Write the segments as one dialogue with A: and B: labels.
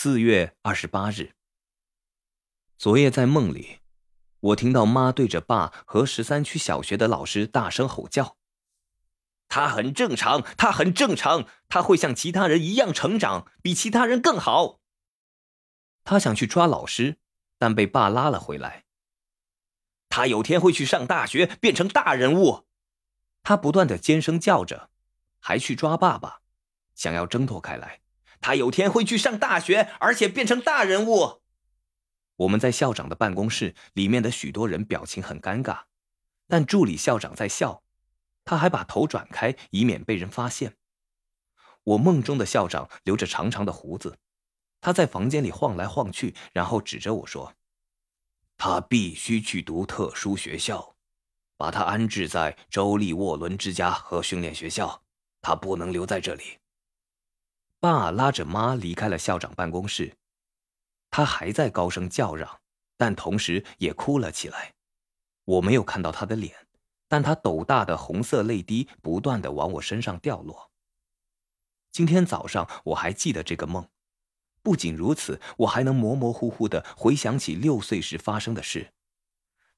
A: 四月二十八日，昨夜在梦里，我听到妈对着爸和十三区小学的老师大声吼叫：“他很正常，他很正常，他会像其他人一样成长，比其他人更好。”他想去抓老师，但被爸拉了回来。他有天会去上大学，变成大人物。他不断的尖声叫着，还去抓爸爸，想要挣脱开来。他有天会去上大学，而且变成大人物。我们在校长的办公室里面的许多人表情很尴尬，但助理校长在笑，他还把头转开，以免被人发现。我梦中的校长留着长长的胡子，他在房间里晃来晃去，然后指着我说：“他必须去读特殊学校，把他安置在州立沃伦之家和训练学校，他不能留在这里。”爸拉着妈离开了校长办公室，他还在高声叫嚷，但同时也哭了起来。我没有看到他的脸，但他斗大的红色泪滴不断的往我身上掉落。今天早上我还记得这个梦，不仅如此，我还能模模糊糊的回想起六岁时发生的事。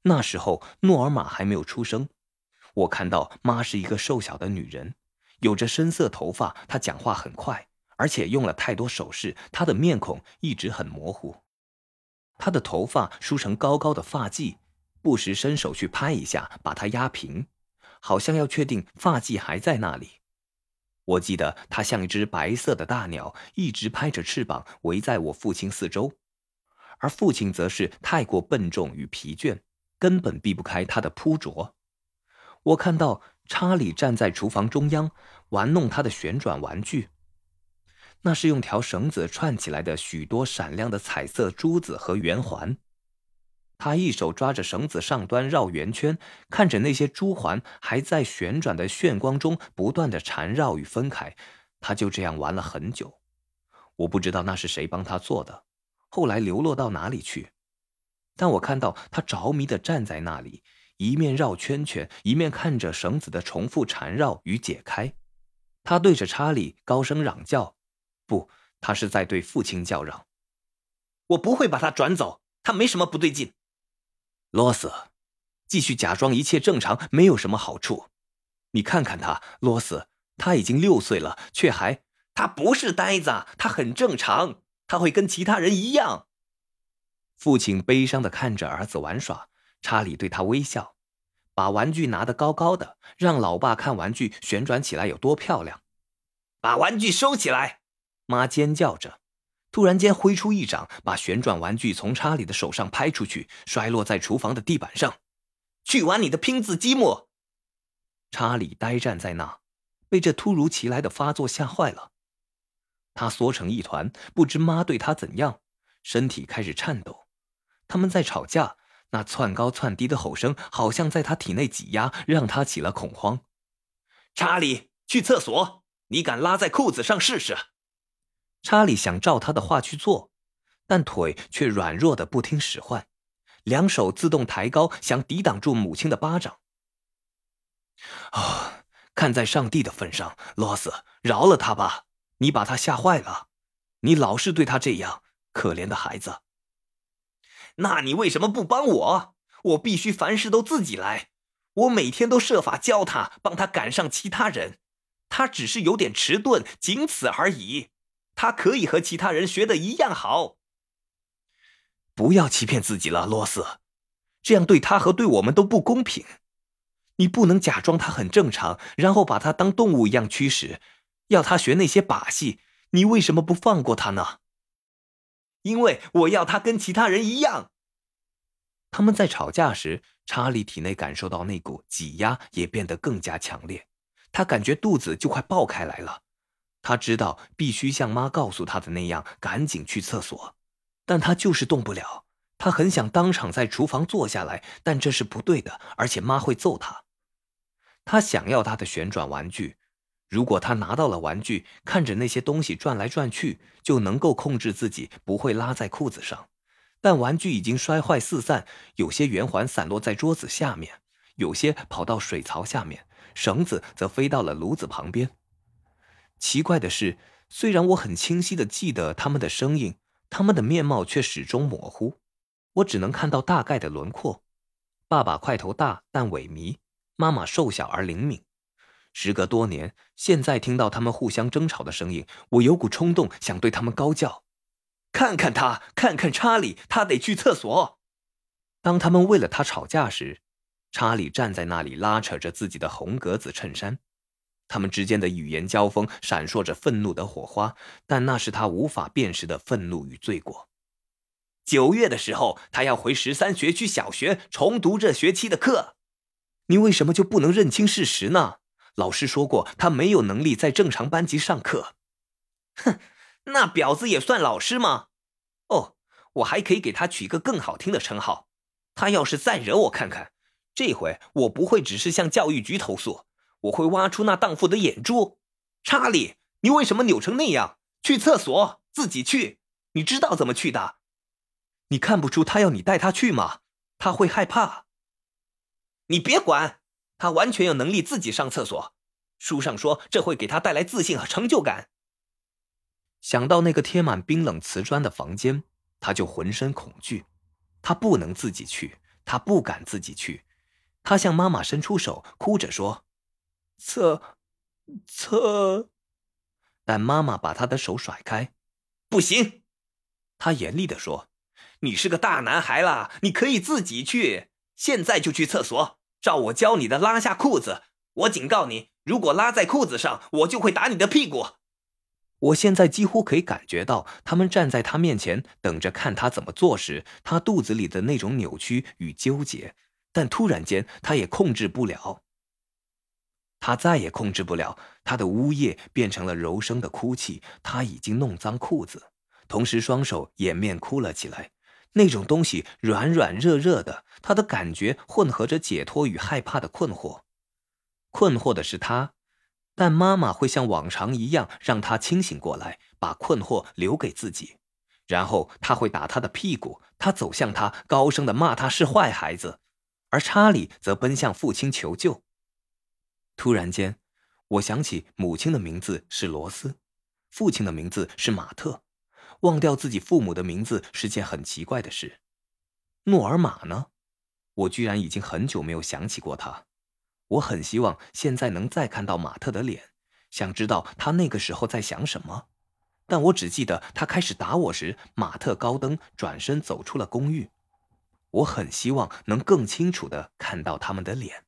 A: 那时候诺尔玛还没有出生，我看到妈是一个瘦小的女人，有着深色头发，她讲话很快。而且用了太多手势，他的面孔一直很模糊。他的头发梳成高高的发髻，不时伸手去拍一下，把它压平，好像要确定发髻还在那里。我记得他像一只白色的大鸟，一直拍着翅膀围在我父亲四周，而父亲则是太过笨重与疲倦，根本避不开他的扑啄。我看到查理站在厨房中央，玩弄他的旋转玩具。那是用条绳子串起来的许多闪亮的彩色珠子和圆环。他一手抓着绳子上端绕圆圈，看着那些珠环还在旋转的炫光中不断的缠绕与分开。他就这样玩了很久。我不知道那是谁帮他做的，后来流落到哪里去。但我看到他着迷的站在那里，一面绕圈圈，一面看着绳子的重复缠绕与解开。他对着查理高声嚷叫。不，他是在对父亲叫嚷：“我不会把他转走，他没什么不对劲。”罗斯，继续假装一切正常没有什么好处。你看看他，罗斯，他已经六岁了，却还……他不是呆子，他很正常，他会跟其他人一样。父亲悲伤的看着儿子玩耍，查理对他微笑，把玩具拿得高高的，让老爸看玩具旋转起来有多漂亮。把玩具收起来。妈尖叫着，突然间挥出一掌，把旋转玩具从查理的手上拍出去，摔落在厨房的地板上。去玩你的拼字积木！查理呆站在那，被这突如其来的发作吓坏了。他缩成一团，不知妈对他怎样，身体开始颤抖。他们在吵架，那窜高窜低的吼声好像在他体内挤压，让他起了恐慌。查理，去厕所！你敢拉在裤子上试试？查理想照他的话去做，但腿却软弱的不听使唤，两手自动抬高，想抵挡住母亲的巴掌。啊！看在上帝的份上，罗斯，饶了他吧！你把他吓坏了，你老是对他这样，可怜的孩子。那你为什么不帮我？我必须凡事都自己来。我每天都设法教他，帮他赶上其他人，他只是有点迟钝，仅此而已。他可以和其他人学的一样好。不要欺骗自己了，罗斯，这样对他和对我们都不公平。你不能假装他很正常，然后把他当动物一样驱使，要他学那些把戏。你为什么不放过他呢？因为我要他跟其他人一样。他们在吵架时，查理体内感受到那股挤压也变得更加强烈，他感觉肚子就快爆开来了。他知道必须像妈告诉他的那样，赶紧去厕所，但他就是动不了。他很想当场在厨房坐下来，但这是不对的，而且妈会揍他。他想要他的旋转玩具，如果他拿到了玩具，看着那些东西转来转去，就能够控制自己不会拉在裤子上。但玩具已经摔坏四散，有些圆环散落在桌子下面，有些跑到水槽下面，绳子则飞到了炉子旁边。奇怪的是，虽然我很清晰的记得他们的声音，他们的面貌却始终模糊，我只能看到大概的轮廓。爸爸块头大但萎靡，妈妈瘦小而灵敏。时隔多年，现在听到他们互相争吵的声音，我有股冲动想对他们高叫：“看看他，看看查理，他得去厕所。”当他们为了他吵架时，查理站在那里拉扯着自己的红格子衬衫，他们之间的语言交锋闪烁着愤怒的火花，但那是他无法辨识的愤怒与罪过。九月的时候，他要回十三学区小学重读这学期的课，你为什么就不能认清事实呢？老师说过，他没有能力在正常班级上课。哼，那婊子也算老师吗？哦，我还可以给他取一个更好听的称号。他要是再惹我看看，这回我不会只是向教育局投诉，我会挖出那荡妇的眼珠。查理，你为什么扭成那样？去厕所，自己去。你知道怎么去的？你看不出他要你带他去吗？他会害怕。你别管。他完全有能力自己上厕所，书上说这会给他带来自信和成就感。想到那个贴满冰冷瓷砖的房间，他就浑身恐惧。他不能自己去，他不敢自己去。他向妈妈伸出手，哭着说：“厕，厕。”但妈妈把他的手甩开。不行，他严厉地说：“你是个大男孩了，你可以自己去，现在就去厕所。”照我教你的，拉下裤子。我警告你，如果拉在裤子上，我就会打你的屁股。我现在几乎可以感觉到，他们站在他面前，等着看他怎么做时，他肚子里的那种扭曲与纠结。但突然间，他也控制不了，他再也控制不了，他的呜咽变成了柔声的哭泣。他已经弄脏裤子，同时双手掩面哭了起来。那种东西软软热热的，他的感觉混合着解脱与害怕的困惑。困惑的是他，但妈妈会像往常一样让他清醒过来，把困惑留给自己。然后他会打他的屁股，他走向他，高声的骂他是坏孩子，而查理则奔向父亲求救。突然间，我想起母亲的名字是罗斯，父亲的名字是马特。忘掉自己父母的名字是件很奇怪的事。诺尔玛呢？我居然已经很久没有想起过他。我很希望现在能再看到马特的脸，想知道他那个时候在想什么。但我只记得他开始打我时，马特高登转身走出了公寓。我很希望能更清楚的看到他们的脸。